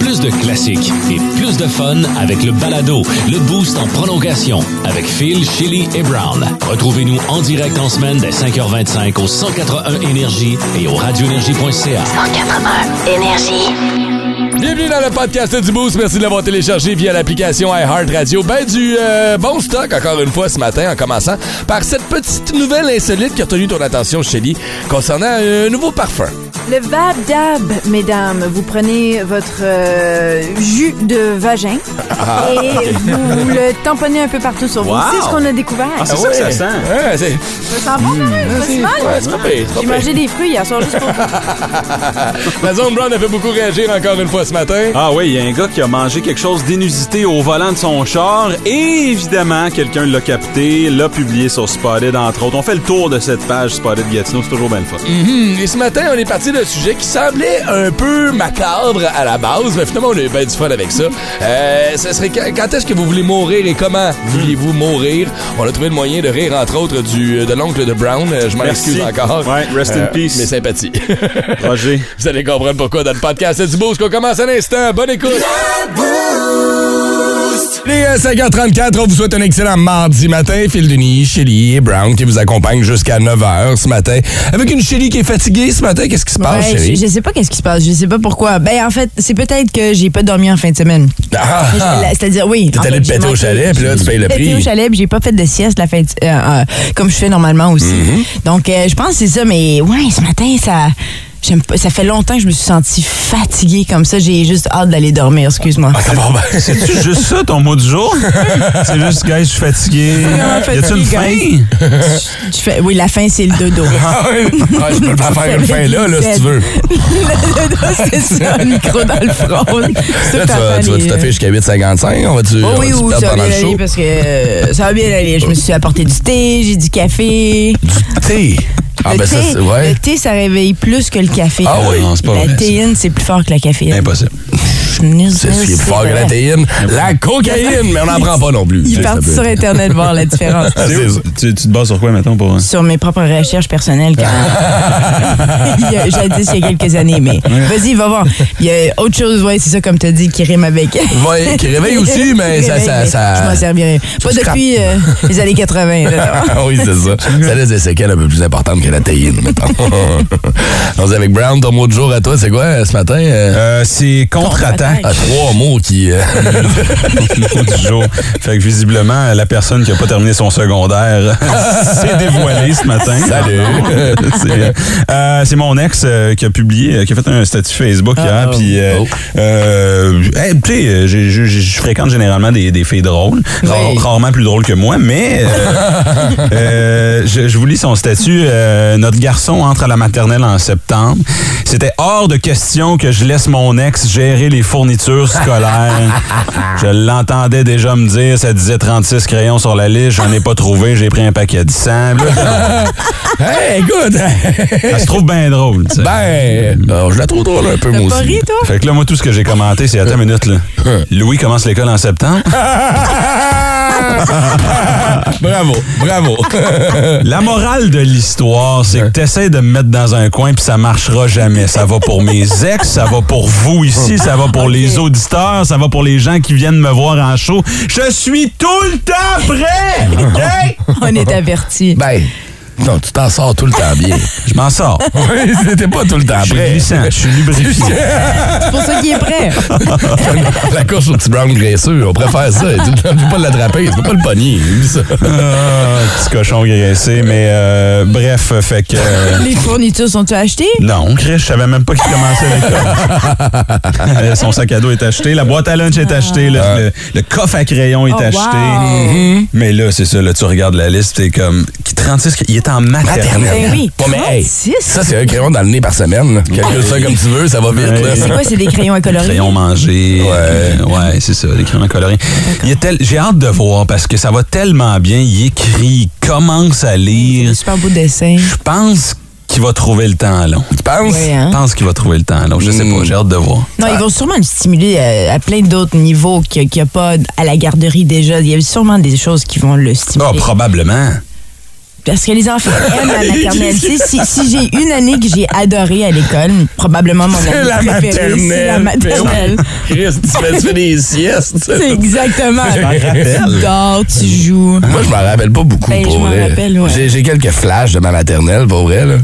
Plus de classiques et plus de fun avec le balado, le boost en prolongation avec Phil, Chili et Brown. Retrouvez-nous en direct en semaine dès 5h25 au 181 Énergie et au radioénergie.ca. 181 Énergie. Bienvenue dans le podcast du Boost. Merci de l'avoir téléchargé via l'application iHeartRadio. Ben du euh, bon stock encore une fois ce matin en commençant par cette petite nouvelle insolite qui a retenu ton attention, Shelly, concernant un nouveau parfum. Le Vab Dab, mesdames, vous prenez votre euh, jus de vagin et vous le tamponnez un peu partout sur vous. Wow. C'est ce qu'on a découvert. Ah, c'est ça que ça sent. Ouais, c'est Ça sent bon quand même, pas si mal. ouais, c'est c'est J'ai mangé des fruits hier soir juste pour La zone Brown a fait beaucoup réagir encore une fois ce matin. Ah oui, il y a un gars qui a mangé quelque chose d'inusité au volant de son char et évidemment, quelqu'un l'a capté, l'a publié sur Spotted entre autres. On fait le tour de cette page Spotted Gatineau, c'est toujours bien le fun. Mhm. Et ce matin, on est parti d'un sujet qui semblait un peu macabre à la base, mais finalement, on a eu bien du fun avec ça. Euh, ce serait quand, quand est-ce que vous voulez mourir et comment vouliez-vous mourir? On a trouvé le moyen de rire, entre autres, du, de l'oncle de Brown. Euh, Je m'en excuse encore. Euh, Ouais, rest in peace. Mes sympathies. Roger. vous allez comprendre pourquoi dans le podcast du Boost qu'on commence à l'instant. Bonne écoute! Les euh, 5h34, on vous souhaite un excellent mardi matin. Phil Denis, Shelly et Brown qui vous accompagnent jusqu'à 9h ce matin. Avec une Shelly qui est fatiguée ce matin. Qu'est-ce qui se passe, Ouais, je, Shelly? je sais pas qu'est-ce qui se passe, je sais pas pourquoi. Ben en fait, c'est peut-être que j'ai pas dormi en fin de semaine. Ah, ah. la- C'est-à-dire oui. T'es allé te péter au chalet, puis là, tu payes le prix. au chalet, puis j'ai pas fait de sieste la fin de- euh, euh, comme je fais normalement aussi. Mm-hmm. Donc euh, je pense que c'est ça mais ouais, ce matin ça ça fait longtemps que je me suis sentie fatiguée comme ça, j'ai juste hâte d'aller dormir, excuse-moi. Ah, bon, ben. C'est juste ça ton mot du jour? c'est juste, guys, je suis fatigué. Y a-tu une fin? fatigué, Tu fais oui, la fin c'est le dodo. Ah oui, Ah, je peux le faire faire une fin là, là, si tu veux. le dodo c'est ça, le micro dans le front. Là, tu tout à vas, fait tu vas les- tout à fait jusqu'à 8,55. On va-tu Oh on oui, va-tu oui, perdre ça va pendant bien le show? aller parce que euh, ça va bien aller. Je me suis apporté du thé, j'ai du café. Thé? Ah, le, ben ça, thé c'est... Ouais. le thé, ça réveille plus que le café. Ah oui, non, c'est pas vrai, La ça. théine, c'est plus fort que la caféine. Impossible. C'est ce qui est plus fort que la théine. La cocaïne, mais on n'en prend pas non plus. Il est parti sur Internet voir la différence. Ça. Tu, tu te bases sur quoi, maintenant, pour... Sur mes propres recherches personnelles, quand a, jadis, il y a quelques années, mais vas-y, va voir. Il y a autre chose, ouais, c'est ça, comme tu as dit, qui rime avec. Ouais, qui réveille aussi, mais ça... ça, ça... Je m'en servirai. Pas depuis euh, les années 80. là. Ah oui, c'est ça. Ça laisse des séquelles un peu plus importantes que la théine, mettons. On est avec Brown, ton mot de jour à toi, c'est quoi ce matin? Euh, Euh, c'est contre-attaque. ah, trois mots qui... euh, mot du jour. Fait que visiblement, la personne qui a pas terminé son secondaire s'est dévoilée ce matin. Salut. c'est euh, c'est mon ex euh, qui a publié, euh, qui a fait un statut Facebook hier. Puis, euh, Oh. euh, hey, tu sais, euh, je fréquente généralement des, des filles drôles, Oui. rarement plus drôles que moi, mais euh, euh, je, je vous lis son statut. Euh, notre garçon entre à la maternelle en septembre. C'était hors de question que je laisse mon ex gérer les fournitures scolaires. Je l'entendais déjà me dire, ça disait 36 crayons sur la liste, j'en ai pas trouvé, j'ai pris un paquet de 100. Là, Hey, écoute! Ça se trouve bien drôle. tu sais. Ben, alors, je la trouve drôle un peu, moi aussi. ri, toi? Fait que là, moi, tout ce que j'ai commenté, c'est attends une minute, là. Louis commence l'école en septembre? bravo, bravo. La morale de l'histoire, c'est que t'essaies de me mettre dans un coin puis ça marchera jamais. Ça va pour mes ex, ça va pour vous ici, ça va pour les auditeurs, ça va pour les gens qui viennent me voir en show. Je suis tout le temps prêt! On est avertis. Ben, non, tu t'en sors tout le temps bien. Je m'en sors. Oui, c'était pas tout le temps Je suis prêt. glissant, je suis lubrifié. C'est pour ça qu'il est prêt. La course au petit brown graisseux, on préfère ça. Tu ne peux pas l'attraper, tu peux pas le pogner. Ah, petit cochon graissé, mais euh, bref, fait que... euh, Les fournitures sont-tu achetées? non, Chris, je savais même pas qu'il commençait l'école. Son sac à dos est acheté, la boîte à lunch est achetée, le, le- le coffre à crayon est Oh, acheté. wow. Mais là, c'est ça, là, tu regardes la liste, c'est comme. qui 36, il est en maternelle. Ben oui, Bon, mais hey, 36. ça, c'est un crayon dans le nez par semaine. là. Calcule ça comme tu veux, ça va vite. là. C'est quoi, c'est des crayons à colorier? Crayon mangé. Ouais. euh, ouais, c'est ça, les crayons. Il est tel- J'ai hâte de voir parce que ça va tellement bien. Il écrit, il commence à lire. Des super beaux dessins. Je pense qu'il va trouver le temps long. Tu penses? Ouais, hein? Je pense qu'il va trouver le temps long. Je sais pas, j'ai hâte de voir. Non, ils vont sûrement le stimuler à, à plein d'autres niveaux qu'il n'y a, pas à la garderie déjà. Il y a sûrement des choses qui vont le stimuler. Ah, probablement. Parce que les enfants aiment la maternelle. Si si j'ai une année que j'ai adorée à l'école, probablement mon année la préférée, maternelle. c'est la maternelle. Chris, tu fais, tu des siestes? C'est exactement. Tu dors, tu joues. Moi, je m'en rappelle pas beaucoup, Ben, pour vrai. rappelle, ouais. J'ai- J'ai quelques flashs de ma maternelle, pour vrai, là.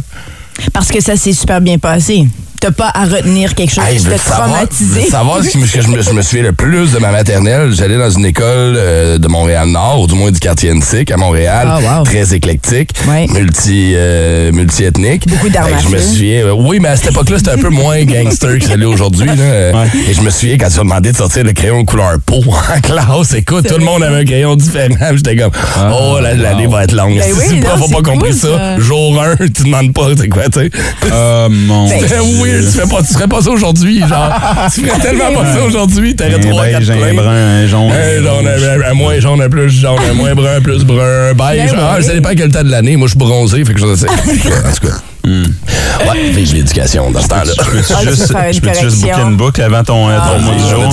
Parce que ça s'est super bien passé. T'as pas à retenir quelque chose Hey, qui t'a traumatisé. savoir que je me, je me souviens le plus de ma maternelle. J'allais dans une école euh, de Montréal-Nord, ou du moins du quartier Antique à Montréal. Ah, wow. Très éclectique, Ouais. multi, euh, multi-ethnique. Beaucoup d'armes Je me souviens, euh, oui, mais à cette époque-là, c'était un peu moins gangster que l'est aujourd'hui. là. Ouais. Et je me souviens quand tu as demandé de sortir le crayon couleur peau en classe. Écoute, tout le monde avait un crayon différent. J'étais comme, oh, la- l'année va être longue. Ben si oui, le non, prof n'a c'est pas compris cool, ça, ça. jour 1, tu demandes pas, c'est quoi, tu sais. Oh mon Ben, C'était weird, tu, fais pas, tu ferais pas ça aujourd'hui, genre. tu ferais tellement pas ça aujourd'hui, t'aurais Un trois, quatre beige, un brun, un jaune. Un jaune, un, moins jaune, un plus jaune, un moins brun, un plus brun, un beige. Ben Ah, ça dépend quel temps de l'année. Moi, je suis bronzé, fait que je sais. En tout cas. Ouais, vive l'éducation dans ce temps-là. Je peux-tu Ah, juste, peux je juste correction. booker une boucle avant ton, euh, ton mot du jour?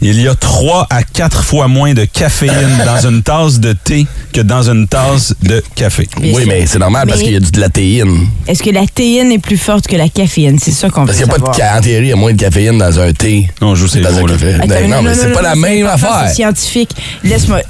Il y a 3 à 4 fois moins de caféine dans une tasse de thé que dans une tasse de café. Bien Oui, sûr. mais c'est normal parce Mais- qu'il y a du- de la théine. Est-ce que la théine est plus forte que la caféine? C'est ça qu'on veut Parce qu'il n'y a pas de en théorie, il y a moins de caféine dans un thé. On joue ces Dans un mots, là. café. Attends, Ben non, mais c'est pas la non, même affaire. C'est scientifique. Laisse-moi.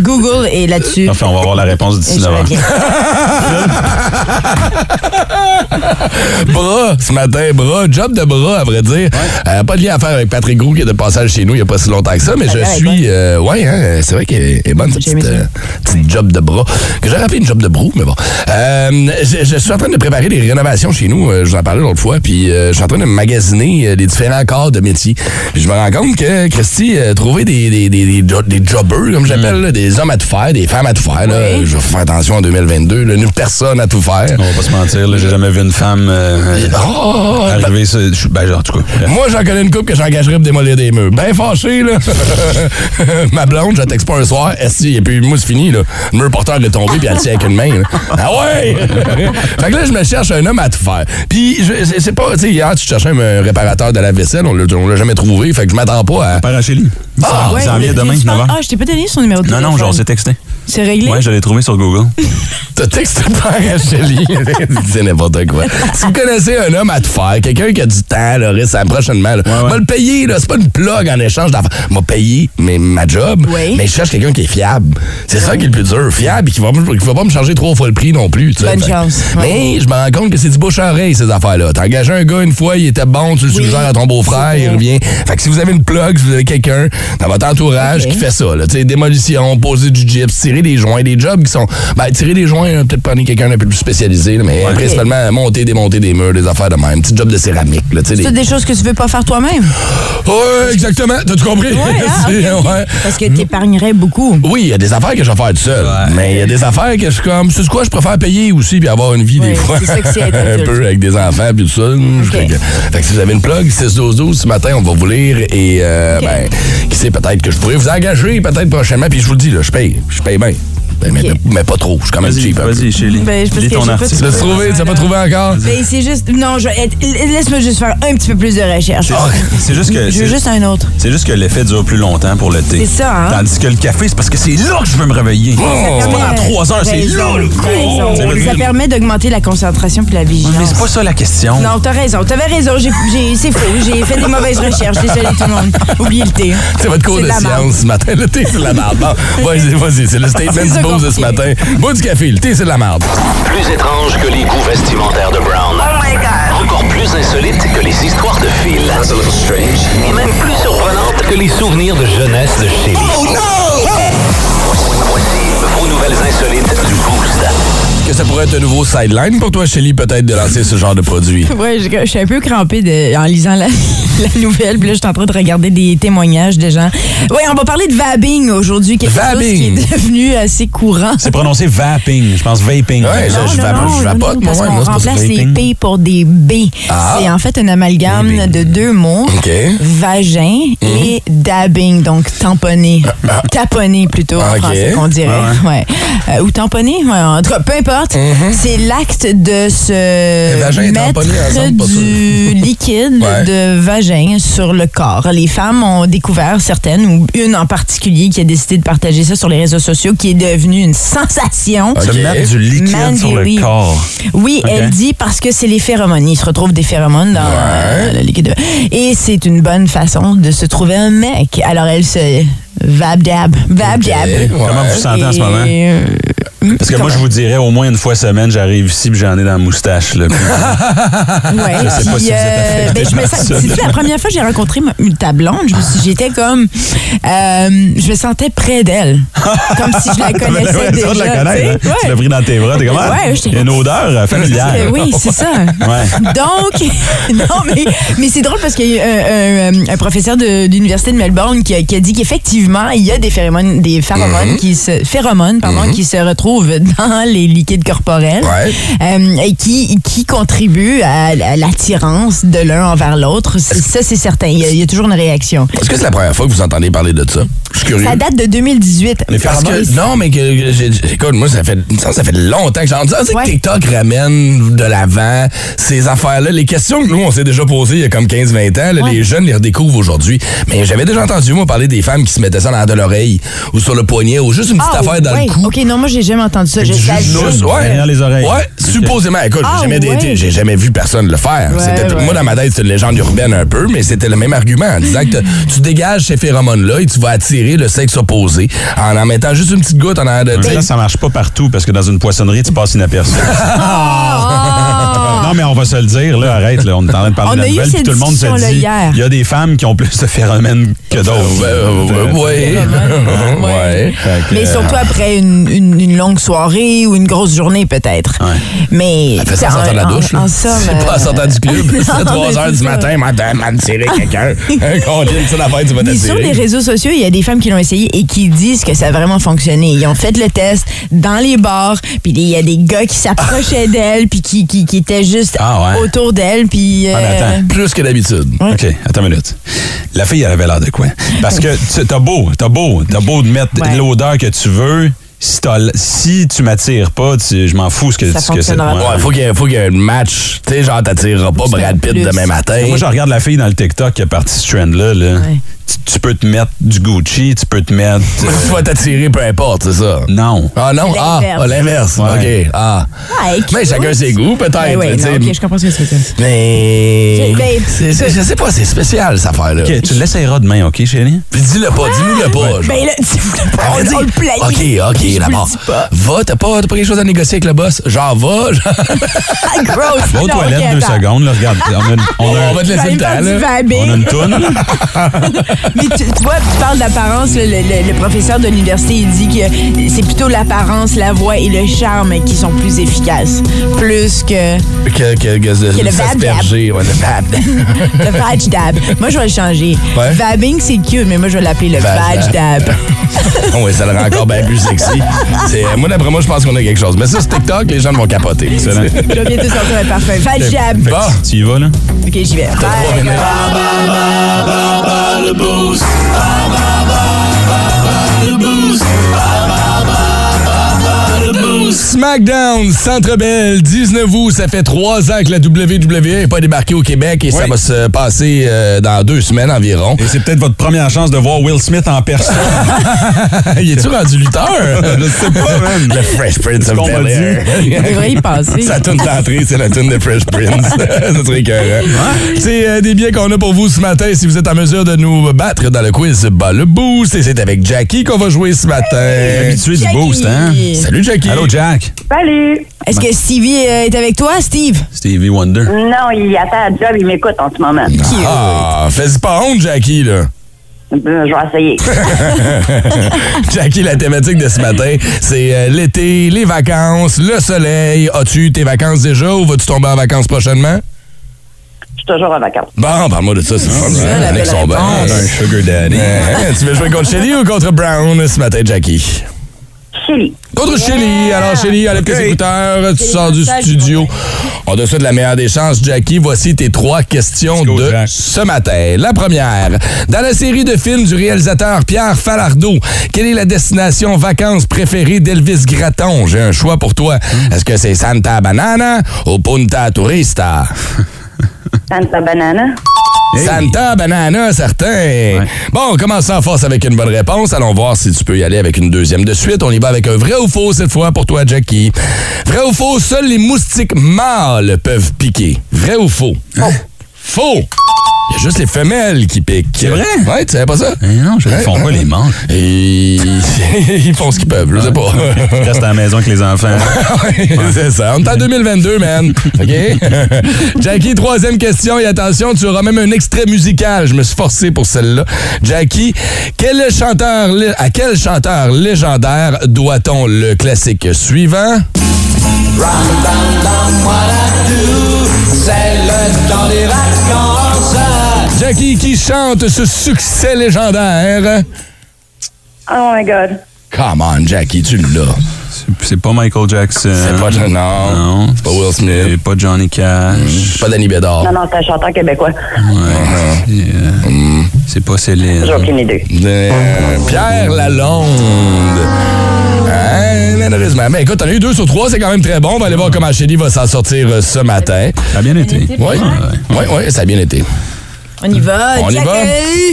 Google est là-dessus. Enfin, on va voir la réponse d'ici je 9 heures. reviens. Bras, ce matin, bras, job de bras, à vrai dire. Euh, pas de lien à faire avec Patrick Gros qui est de passage chez nous il n'y a pas si longtemps que ça, mais je suis. euh, ouais, hein, c'est vrai qu'elle est bonne, cette petite, euh, petite job de bras. Que j'aurais appelé une job de brou, mais bon. Je, je suis en train de préparer des rénovations chez nous, je vous en parlais l'autre fois, puis je suis en train de magasiner les différents corps de métier. Puis je me rends compte que, Christy, trouver des, des, des, des, jo- des jobbers, comme j'appelle, des hommes à tout faire, des femmes à tout faire, là, je vais faire attention en 2022, là, une personne à tout faire. On va pas se mentir, là, j'ai jamais vu une femme euh, Oh, arriver ça. je- Ben, genre, en tout cas. Moi, j'en connais une couple que j'engagerais pour démolir des murs. Ben fâché, là. Ma blonde, je la texte pas un soir. Et puis moi, c'est fini, là. Le mur porteur est tombé, puis elle tient avec une main. là. Ah ouais! fait que là, je me cherche un homme à tout faire. Puis, je- c'est- pas, tu sais, hier, tu cherchais un réparateur de la vaisselle, on l'a jamais trouvé, fait que je m'attends pas à. Père Achille. Ah, vient mais- demain, tu 9 penses- h. Ah, je t'ai pas donné son numéro de Non, non, genre, c'est texté. C'est réglé? Ouais, je l'ai trouvé sur Google. T'as texté par Acheli. c'est n'importe quoi. Si vous connaissez un homme à tout faire, quelqu'un qui a du temps, là, reste à- prochainement, là, ouais. va le payer, là. C'est pas une plug en échange d'affaires. M'a payé mais ma job, Oui. mais je cherche quelqu'un qui est fiable. C'est ça qui est le plus dur. Fiable et qui va, qui va pas me charger trois fois le prix non plus. tu. Bonne Fait- chance. Ouais. Mais je me rends compte que c'est du bouche à oreille, ces affaires-là. T'as engagé un gars une fois, il était bon, tu le Oui. suggères à ton beau-frère, il revient. Fait que si vous avez une plug, si vous avez quelqu'un dans votre entourage qui fait ça, là, tu sais, démolition, poser du gyps, tirer des joints, des jobs qui sont. Ben, tirer des joints, euh, peut-être prendre quelqu'un d'un peu plus spécialisé, là, mais principalement monter, démonter des murs, des affaires de même. Petit job de céramique. C'est des- toutes des choses que tu veux pas faire toi-même. Ouais, exactement. T'as-tu compris? Ouais, hein, ouais. Parce que t'épargnerais beaucoup. Oui, il y a des affaires que je vais faire tout seul. Mais il y a des affaires que je suis comme, c'est quoi, je préfère payer aussi puis avoir une vie des fois. c'est ça que un peu avec des enfants puis tout ça. Fait, que, fait que si vous avez une plug, 6-12-12, ce matin, on va vous lire et, euh, ben, qui sait, peut-être que je pourrais vous engager peut-être prochainement. Puis je vous le dis, là, je paye. Je paye bien. Ben, mais, pas trop. Je suis quand même Vas-y, cheap. vas-y, Chélie. Ben, parce Lis ton article. Tu l'as trouvé. Tu pas trouvé encore? Ben, c'est juste. Non, je- laisse-moi juste faire un petit peu plus de recherche. C'est juste que. Je veux c'est- juste un autre. C'est juste que l'effet dure plus longtemps pour le thé. C'est ça, hein? Tandis que le café, c'est parce que c'est là que je veux me réveiller. c'est pas dans trois heures, c'est là, le raison. Ça permet d'augmenter la concentration puis la vigilance. Mais c'est pas ça la question. Non, t'as raison. T'avais raison. C'est faux. J'ai fait des mauvaises recherches. Désolé tout le monde. Oubliez le thé. C'est votre cours de science ce matin. Le thé, c'est la merde. Vas-y, vas-y. C'est le statement du de ce matin. Bois du café. Le thé, c'est de la merde. Plus étrange que les goûts vestimentaires de Brown. Encore plus insolite que les histoires de Phil. Et même plus surprenante que les souvenirs de jeunesse de Shelly. Voici vos que ça pourrait être un nouveau sideline pour toi, Shelly, peut-être de lancer ce genre de produit? Ouais, je, je suis un peu crampée de- en lisant la, la nouvelle. Puis là, je suis en train de regarder des témoignages de gens. Oui, on va parler de vabbing aujourd'hui, quelque chose Vabbing. qui est devenu assez courant. C'est prononcé vaping. Je pense vaping. Non, je, je vapote- je moi, ça. remplace les vaping. P pour des B. Ah. C'est en fait un amalgame Vaping. de deux mots. OK. Mhm. Vagin et dabbing, donc tamponner. Taponner plutôt en Ah, OK. français qu'on dirait. Ouais. Euh, ou tamponner, ouais, en tout cas, peu importe. C'est l'acte de se Mhm. mettre du liquide Ouais. de vagin sur le corps. Les femmes ont découvert certaines, ou une en particulier qui a décidé de partager ça sur les réseaux sociaux, qui est devenue une sensation. Ok. Se mettre du liquide sur le corps. Oui, elle dit parce que c'est les phéromones. Il se retrouve des phéromones dans euh, le liquide. Et c'est une bonne façon de se trouver un mec. Alors elle se vab dab, vab dab. Ouais. Comment vous vous sentez en ce moment? Euh, Parce que moi, je vous dirais, au moins une fois semaine, j'arrive ici puis j'en ai dans la moustache. Là. Ouais, Je sais pas si vous êtes euh, ben, je me sens- la première fois que j'ai rencontré ma- ta blonde, je me suis- j'étais comme, euh, je me sentais près d'elle, comme si je la connaissais raison déjà. de la tu sais. connaître. hein? Tu Ouais. l'as pris dans tes bras. T'es comment? Ouais, j'étais Il y a une odeur familière. Euh, Oui, c'est ça. Ouais. Donc, non, mais, mais c'est drôle parce qu'il y a un, un- un professeur de, de l'Université de Melbourne qui a, qui a dit qu'effectivement, il y a des phéromones, des phéromones, qui, se, phéromones pardon, qui se retrouvent dans les liquides corporels Ouais. euh, et qui, qui contribuent à, à l'attirance de l'un envers l'autre. Ça, c'est certain. Il y, a, il y a toujours une réaction. Est-ce que c'est la première fois que vous entendez parler de ça? Je suis curieux. Ça date de 2018. Les Parce phéromones. que, non, mais que, que écoute, moi, ça fait, ça, fait longtemps que j'en dis. que Ouais. TikTok ramène de l'avant ces affaires-là. Les questions que nous, on s'est déjà posées il y a comme 15-20 ans, là, Ouais. les jeunes les redécouvrent aujourd'hui. Mais j'avais déjà entendu, moi, parler des femmes qui se mettaient ça dans de l'oreille ou sur le poignet ou juste une petite Ah, affaire dans ouais. le cou. OK, non, moi, j'ai jamais entendu ça. Je Du savais- jus de lousse, ouais. Derrière les oreilles. Ouais, supposément. Écoute, Ah, j'ai jamais, ouais. été- j'ai jamais vu personne le faire. Ouais. Moi, dans ma tête, c'est une légende urbaine un peu, mais c'était le même argument en disant que tu dégages ces phéromones-là et tu vas attirer le sexe opposé en en mettant juste une petite goutte en arrière de sais, là, ça marche pas partout parce que dans une poissonnerie, tu passes inaperçu. Ah! non, mais on va se le dire, là, arrête, là, on est en train de parler On de la nouvelle, puis tout le monde se dit, il y a des femmes qui ont plus de phénomènes que d'autres. Euh, ouais, ouais. ouais. Fait que, Mais euh, surtout après une, une- une longue soirée ou une grosse journée, peut-être. Ouais. Mais. Elle fait ça en la douche. là. En, somme, C'est pas en euh, sortant du club. non, C'est 3 mais heures du ça. matin, m'en tirer quelqu'un. Un collier, ça l'affaire, tu vas Mais sur les t'attirer. réseaux sociaux, il y a des femmes qui l'ont essayé et qui disent que ça a vraiment fonctionné. Ils ont fait le test dans les bars, puis il y a des gars qui s'approchaient d'elle, puis qui, qui, qui étaient juste Ah ouais. autour d'elle, puis. euh, Ah, attends. Plus que d'habitude. OK, attends une minute. La fille, elle avait l'air de quoi? Parce que t'as beau, t'as beau, t'as beau de mettre Ouais. l'odeur que tu veux. Si, t'as- si tu m'attires pas, tu- je m'en fous ce que, Ça c'est. Ouais, faut qu'il y ait- faut qu'il y ait un match. Tu sais, genre, t'attireras pas Brad Pitt demain matin. Moi, je regarde la fille dans le TikTok qui a parti ce trend-là. là. Ouais. Tu, peux te mettre du Gucci, tu peux te mettre. euh, Tu vas t'attirer, peu importe, c'est ça? non. Ah non? Ah, L'inverse. ah, l'inverse. Ouais. OK. Ah. Ouais, Mais chacun ses goûts, peut-être. Ben oui, tu sais. non, ok, je comprends ce que tu veux dire. Mais. Ben, je sais pas, c'est spécial, cette affaire-là. OK, tu l'essayeras demain, OK, chérie? Puis dis-le pas, dis-nous-le pas. genre. Ben là, voulais pas, on, dit, on le plaît. OK, OK, d'abord. le dis pas. Va, t'as pas, t'as pas quelque chose à négocier avec le boss? Genre, va. genre- Ah, gross. Va aux toilettes deux attends. secondes. Là, regarde, on a, on a- On va te Je vais laisser le temps, là. on a une toune. Mais tu, tu vois, tu parles d'apparence. Le, le- le professeur de l'université, il dit que c'est plutôt l'apparence, la voix et le charme qui sont plus efficaces. Plus que Que, que, que, Que le s'asperger, ouais, le vab. le vag dab. Moi, je vais le changer. Ouais. Vabbing, c'est cute, mais moi, je vais l'appeler le vag dab. oui, ça le rend encore bien plus sexy. C'est- Moi, d'après moi, je pense qu'on a quelque chose. Mais ça, c'est TikTok, les gens vont capoter. Je vais bientôt sortir un parfum. Vag dab. Bon. Tu y vas, là? OK, j'y vais. SmackDown, Centre Bell, 19 août, ça fait trois ans que la WWE n'est pas débarquée au Québec et ça va se passer euh, dans deux semaines environ. Et c'est peut-être votre première chance de voir Will Smith en personne. Il est-tu rendu lutteur? Je sais pas, man. Le Fresh Prince C'est of m'a Bel-Air. On devrait y passer. Sa tune d'entrée, c'est la tune de Fresh Prince. ça serait écœurant. C'est euh, des biens qu'on a pour vous ce matin si vous êtes en mesure de nous battre dans le quiz Bas le Boost. Et c'est avec Jackie qu'on va jouer ce matin. Habitué du boost, hein? Salut Jackie. Allô, Jack. Salut! Est-ce que Stevie euh, est avec toi, Steve? Stevie Wonder. Non, il attend à job, il m'écoute en ce moment. Ah, fais-y pas honte, Jackie, là. Ben, je vais essayer. Jackie, la thématique de ce matin, c'est euh, l'été, les vacances, le soleil. As-tu eu tes vacances déjà ou vas-tu tomber en vacances prochainement? Je suis toujours en vacances. Bon, parle-moi de ça, c'est fun. ça, hein? la Les mecs belle sont bons. réponse. Un sugar daddy. Hein? tu veux jouer contre Shelly ou contre Brown ce matin, Jackie? Chili. Contre Shelly. Alors, Shelly, enlève tes écouteurs, tu sors du studio. On te souhaite la meilleure des chances, Jackie. Voici tes trois questions go, de Jack. ce matin. La première. Dans la série de films du réalisateur Pierre Falardeau, quelle est la destination vacances préférée d'Elvis Gratton? J'ai un choix pour toi. Est-ce que c'est Santa Banana ou Punta Turista? Santa Banana. Santa Banana, certain. Bon, on commence en force avec une bonne réponse. Allons voir si tu peux y aller avec une deuxième de suite. On y va avec un vrai ou faux cette fois pour toi, Jackie. Vrai ou faux, seuls les moustiques mâles peuvent piquer. Vrai ou faux? Faux! Il y a juste les femelles qui piquent. C'est vrai? Ouais, tu savais pas ça? Eh non, je ne font pas les manches. Et ils font ce qu'ils peuvent, je sais pas. Je reste à la maison avec les enfants. C'est ça. On est en 2022, man. OK? Jackie, troisième question. Et attention, tu auras même un extrait musical. Je me suis forcé pour celle-là. Jackie, quel chanteur, à quel chanteur légendaire doit-on le classique suivant? Jackie qui chante ce succès légendaire. Oh my God. Come on, Jackie, tu l'as. C'est- C'est pas Michael Jackson. C'est pas, non, Non. c'est pas Will Smith. C'est pas Johnny Cash. C'est pas Danny Bédard. Non, non, c'est un chanteur québécois. Ouais. C'est, euh, C'est pas Céline. J'ai aucune idée. Euh, Pierre Lalonde. Hein, malheureusement. Mais écoute, t'en as eu deux sur trois, c'est quand même très bon. On va aller voir comment Shelly va s'en sortir euh, ce matin. Ça a bien été. Oui, oui, oui, ça a bien été. On y va. On y va?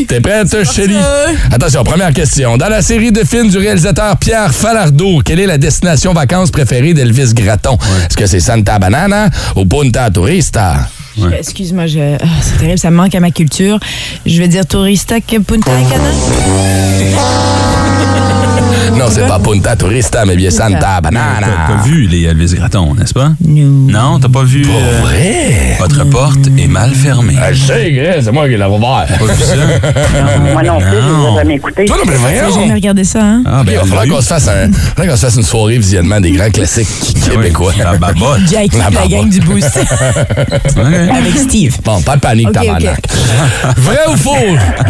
T'es prête, Shelly? ça. Attention, première question. Dans la série de films du réalisateur Pierre Falardeau, quelle est la destination vacances préférée d'Elvis Gratton? Est-ce que c'est Santa Banana ou Punta Turista? Excuse-moi, je... ah, c'est terrible, ça me manque à ma culture. Je vais dire Tourista que Punta Cana. Non, c'est pas Punta Turista, mais bien Santa T'as Banana. pas vu les Elvis Gratton, n'est-ce pas? Non. Non, t'as pas vu. euh, Vrai? Votre porte est mal fermée. Ah, je sais, c'est moi qui l'ai ouvert. Pas vu ça? Moi non plus, je ne Non. l'ai jamais écouté. Toi, non, mais J'ai voyons. jamais regardé ça, hein? Ah, Il va falloir qu'on se fasse un, faudrait qu'on se fasse une soirée visionnement des grands classiques québécois. Oui, La babotte. Jackie, La gang du Boost. Avec Steve. Bon, pas de panique, tabarnak. Vrai ou faux?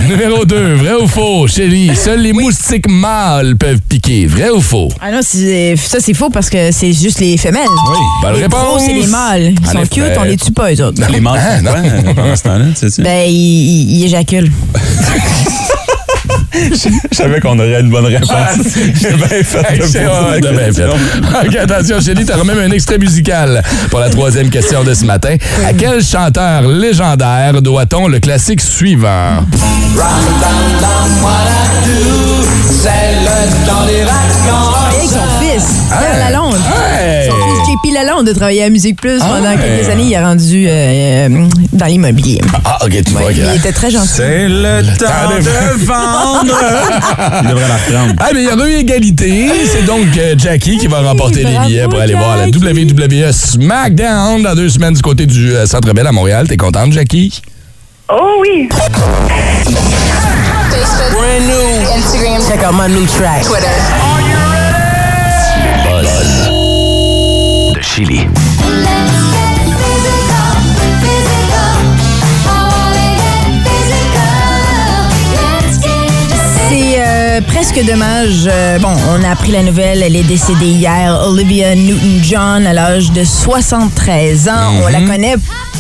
Numéro 2. Vrai ou faux? Chérie, seuls les moustiques mâles peuvent piquer. Vrai ou faux? Ah non, c'est- ça c'est faux parce que c'est juste les femelles. Oui. Bonne les réponse. c'est les mâles. Ils sont cute, on les tue pas, eux autres. Les manches, Ah, non. pendant ce temps-là, tu sais? Ben, ils éjaculent. Je savais qu'on aurait une bonne réponse. J'ai bien fait Hey, de c'est- bien fait. question. OK, attention, Chélie, t'auras même un extrait musical pour la troisième question de ce matin. À quel chanteur légendaire doit-on le classique suivant? Son fils, Pierre Lalonde. Hey! Son fils Lalonde a travaillé à Musique Plus pendant quelques années. Il a rendu euh, euh, dans l'immobilier. Ah, OK, tu vois. Ouais, il était très gentil. C'est le temps de- de vendre. Il devrait la reprendre. Ah, mais il y aura eu égalité. C'est donc euh, Jackie qui va remporter les billets pour aller voir la. WWE SmackDown dans deux semaines du côté du euh, Centre Bell à Montréal. T'es contente, Jackie? Oh oui! Instagram. Check out my new track. Twitter. Chili. C'est euh, presque dommage. Euh, bon, on a appris la nouvelle. Elle est décédée hier. Olivia Newton-John, à l'âge de 73 ans. On la connaît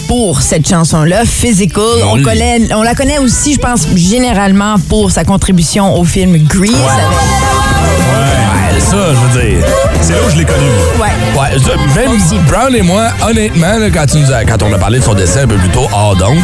pour cette chanson-là, Physical. On, Oui. connaît, on la connaît aussi, je pense, généralement pour sa contribution au film Grease. Ouais, ça, je veux dire. C'est là où je l'ai connu. Ouais. Ouais, même. Brown et moi, honnêtement, là, quand, tu nous as- quand on a parlé de son décès un peu plus tôt hors d'onde,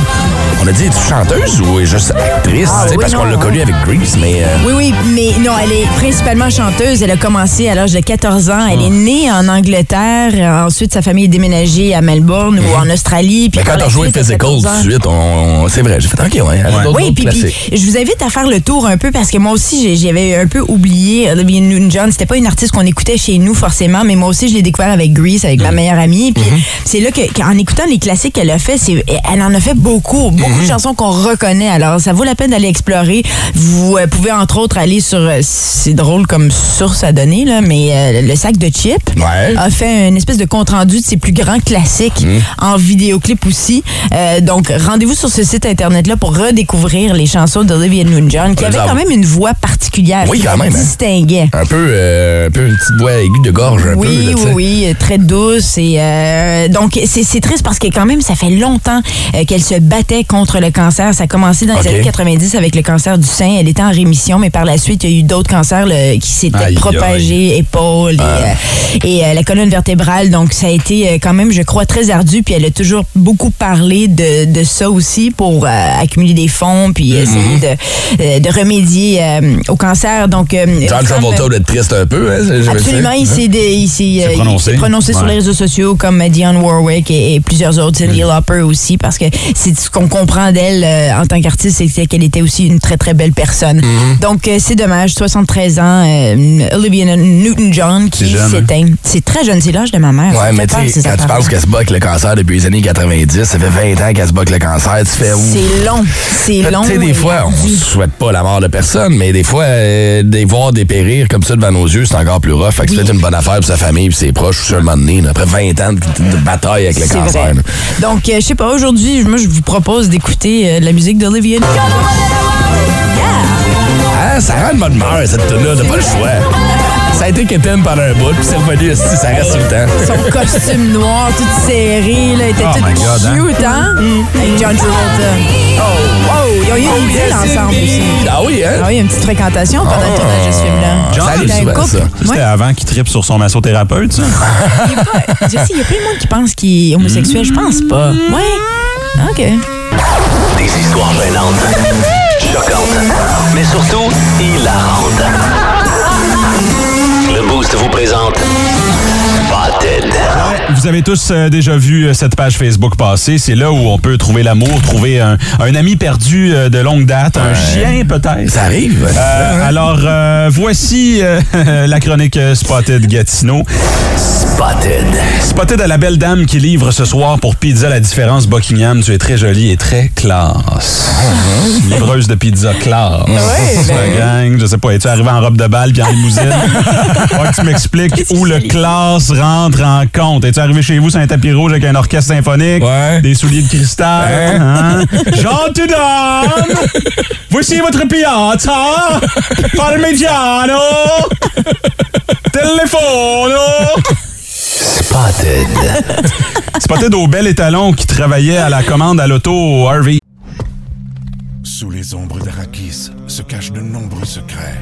on a dit, es-tu chanteuse ou est juste actrice? Ah, oui, parce qu'on l'a connue avec Grease, mais... euh, Oui, oui, mais non, elle est principalement chanteuse. Elle a commencé à l'âge de 14 ans. Elle est née en Angleterre. Ensuite, sa famille est déménagée à Melbourne ou en Australie. Puis mais quand suite, à Physical 14 tout de suite, on, c'est vrai, j'ai fait, OK, ouais. d'autres- Oui, puis, je vous invite à faire le tour un peu parce que moi aussi, j'avais un peu oublié Olivia Newton-John. C'était pas une artiste qu'on écoutait chez nous forcément, mais moi aussi, je l'ai découvert avec Grease, avec ma Mhm. meilleure amie. Puis c'est là que, qu'en écoutant les classiques qu'elle a fait, elle en a fait beaucoup, beaucoup de chansons qu'on reconnaît. Alors, ça vaut la peine d'aller explorer. Vous euh, pouvez entre autres aller sur, euh, c'est drôle comme source à donner là, mais euh, le sac de Chip Ouais. a fait une espèce de compte rendu de ses plus grands classiques Mhm. en vidéoclip aussi. Euh, donc, rendez-vous sur ce site internet-là pour redécouvrir les chansons d'Olivia Newton-John, qui avait quand même une voix particulière. Oui, qui quand même, hein. distinguait. Un peu, euh, un peu une petite voix aiguë de gorge, un peu. Oui, là, tu oui, oui, euh, très douce. Et euh, donc, c'est triste parce que quand même, ça fait longtemps qu'elle se battait contre le cancer. Ça a commencé dans les années 90 avec le cancer du sein. Elle était en rémission, mais par la suite, il y a eu d'autres cancers là, qui s'étaient propagés, épaules et, et, euh, la colonne vertébrale. Donc, ça a été quand même, je crois, très ardu. Puis elle a toujours beaucoup parlé de, de ça aussi pour accumuler des fonds puis essayer de, de remédier au cancer. Donc, John Travolta doit être triste un peu, hein? Absolument, il s'est euh, prononcé. sur les réseaux sociaux comme Dionne Warwick et, et plusieurs autres, Cindy Lauper aussi, parce que c'est ce qu'on comprend d'elle euh, en tant qu'artiste, c'est qu'elle était aussi une très très belle personne. Donc euh, c'est dommage, 73 ans, euh, Olivia Newton-John qui hein? s'éteint. C'est très jeune, c'est l'âge de ma mère. Ouais, mais tu sais, quand tu penses qu'elle se bat avec le cancer depuis les années 90, ça fait 20 ans qu'elle se bat avec le cancer, tu fais où? C'est long, c'est long. Tu sais, des fois, on souhaite pas la mort de personne, mais des fois, des voir dépérir comme ça devant nos yeux, c'est encore plus rough. Fait que c'est Oui. peut-être une bonne affaire pour sa famille et ses proches, ou sur le moment donné, là, après 20 ans de, de bataille avec le C'est cancer. vrai. Donc, euh, je sais pas, aujourd'hui, moi, je vous propose d'écouter euh, la musique d'Olivia Ah, ça rend de bonne humeur, cette tune-là, t'as pas le choix. Ça a été quétaine pendant un bout, puis c'est revenu, esti, ça reste tout le temps. Son costume noir, tout serré, là, était Oh tout hein? cute, hein? Avec John Travolta. Ont eu une idylle ensemble aussi. Ah oui, hein? Ah oui, une petite fréquentation pendant le tournage de ce film-là. John, ça arrive souvent, ça. C'était avant qu'il tripe sur son massothérapeute, ça? Il y a pas- Je sais, il y a plein de monde qui pense qu'il est homosexuel. Je pense pas. Ouais. OK. Des histoires gênantes, choquantes, mais surtout hilarantes. Le Boost vous présente Vous avez tous euh, déjà vu euh, cette page Facebook passer. C'est là où on peut trouver l'amour, trouver un, un ami perdu euh, de longue date, un chien peut-être. Ça arrive. Alors, voici la chronique Spotted Gatineau. Spotted. Spotted à la belle dame qui livre ce soir pour Pizza La Différence Buckingham. Tu es très jolie et très classe. Livreuse de pizza classe. Ben La gang, je sais pas, es-tu arrivé en robe de balle puis en limousine? Faut que tu m'expliques où le classe rentre en compte. Es-tu arrivé chez vous sur un tapis rouge avec un orchestre symphonique? Ouais. Des souliers de cristal? Hein? Gentille dame! Voici votre piazza! Parmigiano! Telefono! Spotted. Spotted au bel étalon qui travaillait à la commande à l'auto au Harvey. Sous les ombres d'Arakis se cachent de nombreux secrets.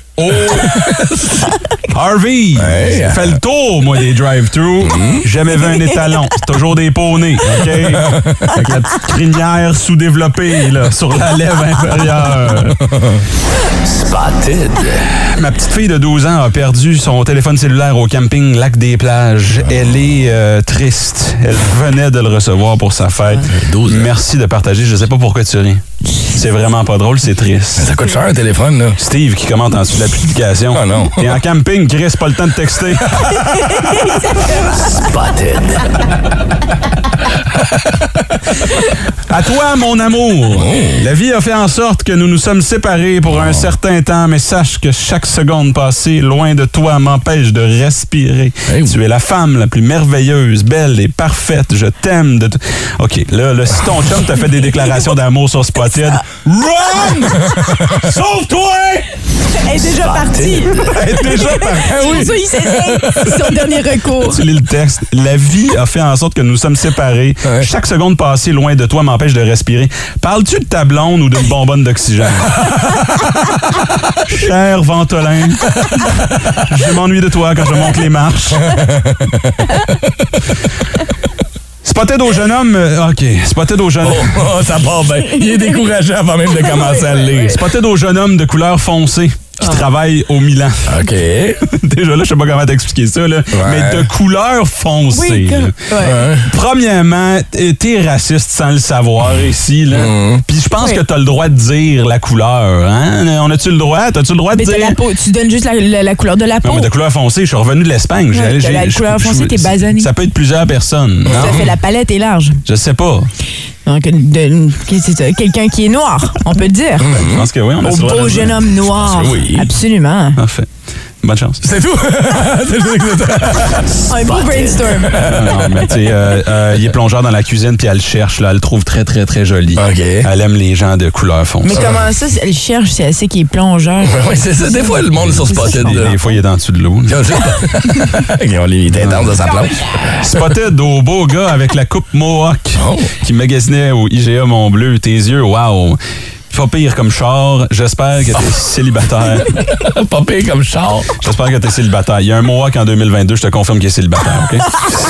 Oh! Harvey! Ouais. Fais le tour, moi, des drive-thru. Jamais vu un étalon. C'est toujours des poneys, OK? Avec la petite crinière sous-développée, là, sur la lèvre inférieure. Spotted. Ma petite fille de 12 ans a perdu son téléphone cellulaire au camping Lac des Plages. Elle est euh, triste. Elle venait de le recevoir pour sa fête. 12 ans. Merci de partager. Je sais pas pourquoi tu ris. C'est vraiment pas drôle, c'est triste. Ça coûte cher un téléphone, là. Steve qui commente en dessous de l'application. Ah non. Et en camping, Chris, pas le temps de texter. Spotted. À toi, mon amour. La vie a fait en sorte que nous nous sommes séparés pour un certain temps, mais sache que chaque seconde passée loin de toi m'empêche de respirer. Hey. Tu es la femme la plus merveilleuse, belle et parfaite. Je t'aime. De t- OK, là, là, si ton chum t'a fait des déclarations d'amour sur Spotted, run! Sauve-toi! Elle est déjà partie. Elle est déjà partie. Ça, il s'essaye. C'est son dernier recours. Tu lis le texte. La vie a fait en sorte que nous sommes séparés. Ouais. Chaque seconde passée loin de toi m'empêche de respirer. Parles-tu de ta blonde ou d'une bonbonne d'oxygène? Cher Ventolin, je m'ennuie de toi quand je monte les marches. Spotted au jeune homme. euh, OK. Spotted au jeune homme. Oh, ça part bien. Il est découragé avant même de commencer à le lire. Spotted au jeune homme de couleur foncée qui travaille au Milan. OK. Déjà là, je sais pas comment t'expliquer ça, là. mais de couleur foncée. Oui, ouais. Ouais. Premièrement, t'es raciste sans le savoir ici. là. Mm. Puis je pense Oui. que t'as le droit de dire la couleur. Hein? On a-tu le droit? T'as-tu le droit de Mais dire... la peau, tu donnes juste la, la- la couleur de la peau. Non, mais de couleur foncée, je suis revenu de l'Espagne. Ouais, la couleur foncée, t'es basané. Ça peut être plusieurs personnes. Ça non? fait la palette est large. Je sais pas. Ça? Quelqu'un qui est noir, on peut le dire. Je pense que oui, on a Au beau jeune homme noir. Oui. Absolument. Parfait. Bonne chance. C'est tout? Un beau brainstorm. Non, non, mais tu sais, euh, euh, il est plongeur dans la cuisine puis elle le cherche. Là, elle le trouve très, très, très joli. OK. Elle aime les gens de couleur foncée. Mais comment ça, elle cherche, c'est assez qui est plongeur? Oui, c'est ça. Des fois, le monde sur Spotted. Des, fois, il est en dessous de l'eau. Les intenses de sa planche. Spotted au beau gars avec la coupe Mohawk Oh. qui magasinait au IGA Montbleu. Tes yeux, wow. Pas pire comme char. J'espère que t'es célibataire. Pas pire comme char. J'espère que t'es célibataire. Il y a un Mohawk en 2022, je te confirme qu'il est célibataire, OK?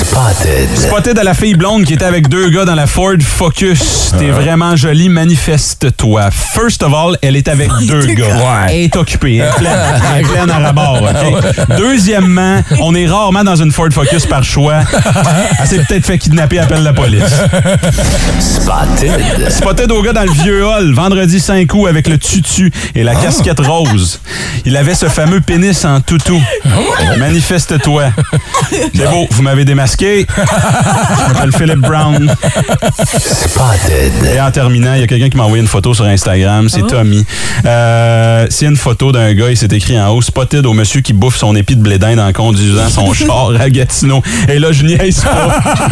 Spotted. Spotted à la fille blonde qui était avec deux gars dans la Ford Focus. T'es vraiment jolie, manifeste-toi. First of all, elle est avec deux gars. Ouais. Elle est occupée. Elle est pleine, elle est pleine à rabord, OK? Deuxièmement, on est rarement dans une Ford Focus par choix. Elle s'est peut-être fait kidnapper, appelle la police. Spotted. Spotted au gars dans le vieux hall, vendredi 5 août avec le tutu et la casquette rose. Il avait ce fameux pénis en toutou. Manifeste-toi. C'est beau, vous m'avez démasqué. Je m'appelle Philip Brown. Spotted. Et en terminant, il y a quelqu'un qui m'a envoyé une photo sur Instagram. C'est Tommy. Euh, c'est une photo d'un gars, il s'est écrit en haut Spotted au monsieur qui bouffe son épi de blé d'Inde en conduisant son char à Gatineau. Et là, je niaise pas.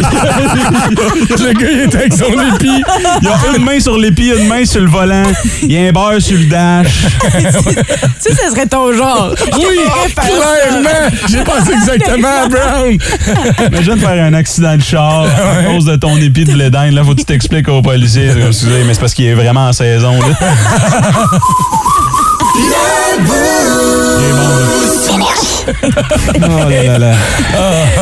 Le gars, il est avec son épi. Il a une main sur l'épi, une main sur le volant. Il y a un beurre sur le dash. Ça, ça serait ton genre. Oui, clairement. J'ai pensé exactement à Brown. Imagine faire un accident de char à cause de ton épi de blé d'Inde. Là, faut que tu t'expliques aux policiers. Excusez, mais c'est parce qu'il est vraiment en saison. Là. Il est bon, là. Oh là là là.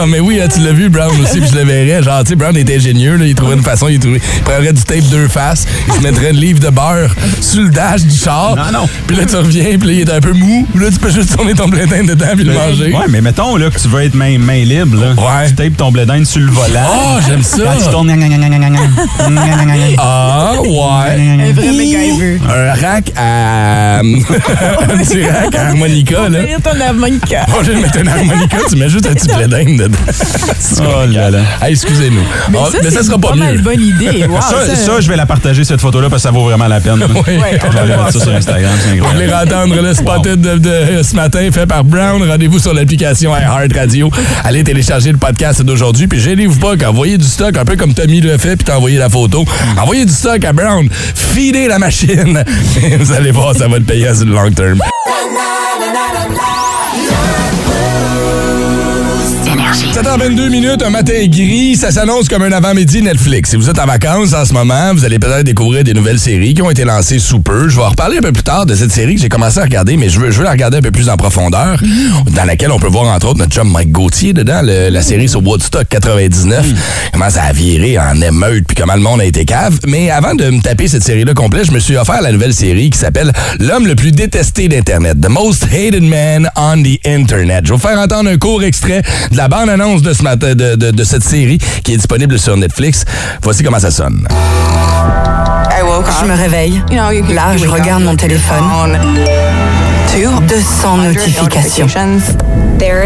Ah, mais oui, hein, tu l'as vu, Brown aussi, puis je le verrais. Genre, tu sais, Brown est ingénieux, là, il trouvait une façon, il, trouvait- il prendrait du tape deux faces, il se mettrait une livre de beurre sur le dash du char. Non, non. Puis là, tu reviens, puis là, il est un peu mou. Puis là, tu peux juste tourner ton blé d'Inde dedans puis le manger. Ouais, mais mettons là, que tu veux être main, main libre. Là. Ouais. Tu tapes ton blé d'Inde sur le volant. Oh, j'aime ça. Quand tu tournes. Ah, ouais. Un vrai MacGyver. Un rack à. un petit rack à harmonica, là. Ton harmonica. Au lieu de mettre un harmonica, tu mets juste un petit blé d'Inde dedans. Oh là là. Hey, excusez-nous. Mais Ah, ça, mais ça c'est sera pas pas mal mieux. bonne idée. Wow, Ça, ça, je vais la partager, cette photo-là, parce que ça vaut vraiment la peine. Oui. Je vais aller mettre ça sur Instagram, c'est Vous voulez incroyable. entendre le spotted de, de ce matin fait par Brown, rendez-vous sur l'application iHeart Radio. Allez télécharger le podcast d'aujourd'hui, puis gênez-vous pas qu'envoyez du stock, un peu comme Tommy le fait, puis t'as envoyé la photo. Envoyez du stock à Brown, feedez la machine. Et vous allez voir, ça va te payer le long terme. 7h22 minutes, un matin gris, ça s'annonce comme un avant-midi Netflix. Si vous êtes en vacances en ce moment, vous allez peut-être découvrir des nouvelles séries qui ont été lancées sous peu. Je vais en reparler un peu plus tard de cette série que j'ai commencé à regarder, mais je veux, je veux la regarder un peu plus en profondeur, dans laquelle on peut voir entre autres notre chum Mike Gauthier dedans, le- la série sur Woodstock 99. Comment ça a viré en émeute, puis comment le monde a été cave. Mais avant de me taper cette série-là complète, je me suis offert la nouvelle série qui s'appelle L'homme le plus détesté d'Internet, The Most Hated Man on the Internet. Je vais vous faire entendre un court extrait de la bande-annonce de, ce matin, de, de- de cette série qui est disponible sur Netflix. Voici comment ça sonne. Je me réveille. Là, je regarde mon téléphone. 200 notifications.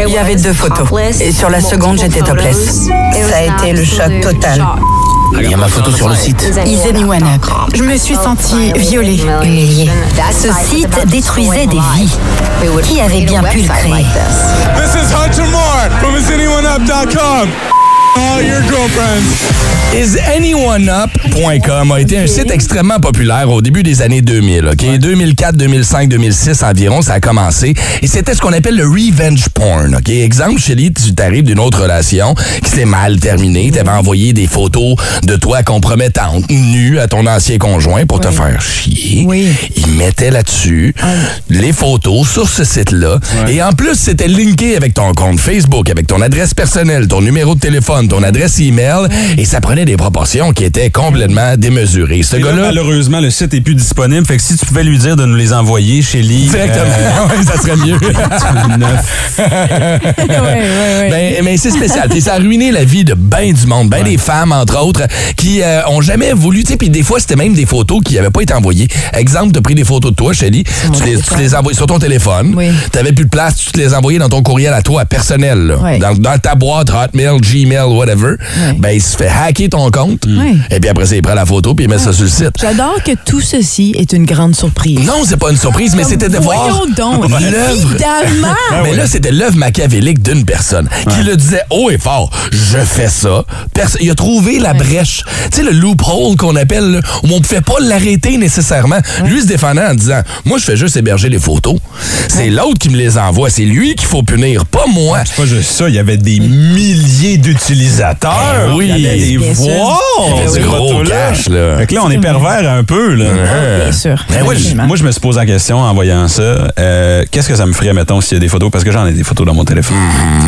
Il y avait deux photos. Et sur la seconde, j'étais topless. Ça a été le choc total. Il y a ma photo sur le site. Isemi One Up. Je me suis sentie violée, humiliée. Ce site détruisait des vies. Qui avait bien pu le créer This is Hunter Moore from IsAnyoneUp.com. Oh, your girlfriend. IsAnyoneUp.com a été un site extrêmement populaire au début des années 2000. OK? 2004, 2005, 2006 environ, ça a commencé. Et c'était ce qu'on appelle le revenge porn. OK? Exemple, Shelly, tu t'arrives d'une autre relation qui s'est mal terminée. Tu avais envoyé des photos de toi compromettantes, nues à ton ancien conjoint pour te faire chier. Oui. Il mettait là-dessus les photos sur ce site-là. Et en plus, c'était linké avec ton compte Facebook, avec ton adresse personnelle, ton numéro de téléphone, ton adresse email. Et ça prenait des proportions qui étaient complètement démesurées. Ce gars-là. malheureusement, le site est plus disponible. Fait que si tu pouvais lui dire de nous les envoyer chez Lee. Directement. Ouais, ça serait mieux. ouais. Ben, mais c'est spécial. Puis ça a ruiné la vie de ben du monde, ben des femmes, entre autres, qui euh, ont jamais voulu. Tu sais, puis des fois, c'était même des photos qui n'avaient pas été envoyées. Exemple, tu as pris des photos de toi, Shelly. Tu les, tu les envoies sur ton téléphone. Oui. Tu n'avais plus de place, tu te les envoyais dans ton courriel à toi, personnel. là. Dans, dans ta boîte, Hotmail, Gmail, whatever. Ben, il se fait hacker ton compte. Ouais. Et puis après ça, il prend la photo puis il met ça sur le site. J'adore que tout ceci est une grande surprise. Non, c'est pas une surprise, mais c'était de voir Voyons donc. l'œuvre. Mais là, c'était l'œuvre machiavélique d'une personne qui le disait haut et fort. Je fais ça. Perso- il a trouvé la brèche. Tu sais, le loophole qu'on appelle, là, où on ne pouvait pas l'arrêter nécessairement. Lui se défendant en disant Moi, je fais juste héberger les photos. C'est l'autre qui me les envoie. C'est lui qu'il faut punir, pas moi. C'est pas juste ça, il y avait des milliers d'utilisateurs. Eh oui. il sûr. ces du gros cash, là. Fait que là, on est pervers un peu, là. Bien sûr. Mais moi, je, Absolument. moi, je me suis posé la question en voyant ça. euh, Qu'est-ce que ça me ferait, mettons, s'il y a des photos? Parce que j'en ai des photos dans mon téléphone.